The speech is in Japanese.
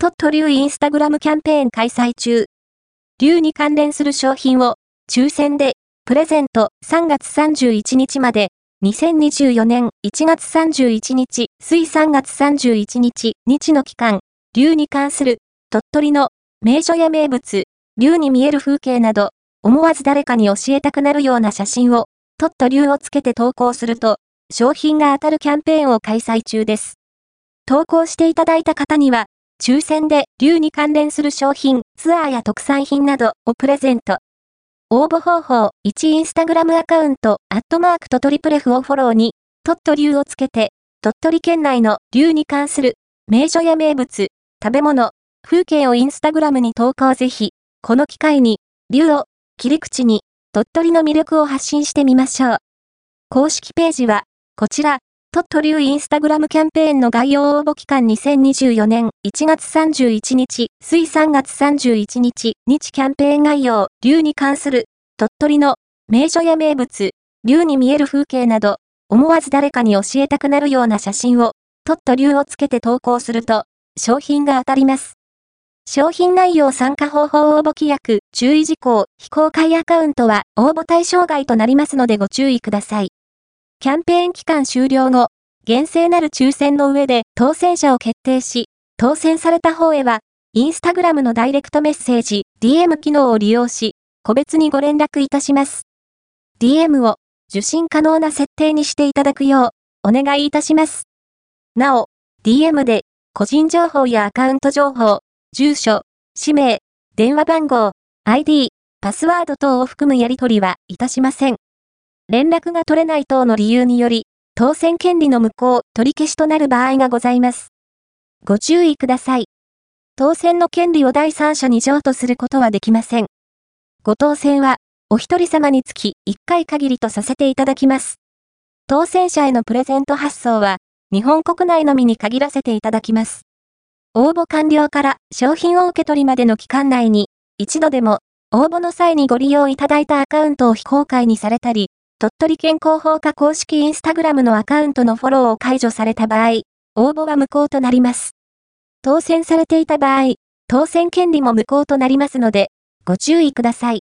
トット流インスタグラムキャンペーン開催中。流に関連する商品を抽選でプレゼント。3月31日まで。2024年1月31日、水3月31日、日の期間、流に関する鳥取の名所や名物、竜に見える風景など、思わず誰かに教えたくなるような写真を、トット竜をつけて投稿すると、商品が当たるキャンペーンを開催中です。投稿していただいた方には、抽選で竜に関連する商品、ツアーや特産品などをプレゼント。応募方法、1インスタグラムアカウント、アットマークとトリプレフをフォローに、トット竜をつけて、鳥取県内の竜に関する名所や名物、食べ物、風景をインスタグラムに投稿ぜひ、この機会に、竜を切り口に鳥取の魅力を発信してみましょう。公式ページは、こちら、トット流インスタグラムキャンペーンの概要応募期間2024年1月31日、水3月31日、日キャンペーン概要、流に関する、鳥取の名所や名物、流に見える風景など、思わず誰かに教えたくなるような写真を、トット流をつけて投稿すると、商品が当たります。商品内容参加方法応募規約、注意事項、非公開アカウントは応募対象外となりますのでご注意ください。キャンペーン期間終了後、厳正なる抽選の上で当選者を決定し、当選された方へは、インスタグラムのダイレクトメッセージ、DM 機能を利用し、個別にご連絡いたします。DM を受信可能な設定にしていただくよう、お願いいたします。なお、DM で、個人情報やアカウント情報、住所、氏名、電話番号、ID、パスワード等を含むやり取りはいたしません。連絡が取れない等の理由により、当選権利の無効、取り消しとなる場合がございます。ご注意ください。当選の権利を第三者に譲渡することはできません。ご当選は、お一人様につき1回限りとさせていただきます。当選者へのプレゼント発送は、日本国内のみに限らせていただきます。応募完了から商品を受け取りまでの期間内に、一度でも応募の際にご利用いただいたアカウントを非公開にされたり、鳥取県広報課公式インスタグラムのアカウントのフォローを解除された場合、応募は無効となります。当選されていた場合、当選権利も無効となりますので、ご注意ください。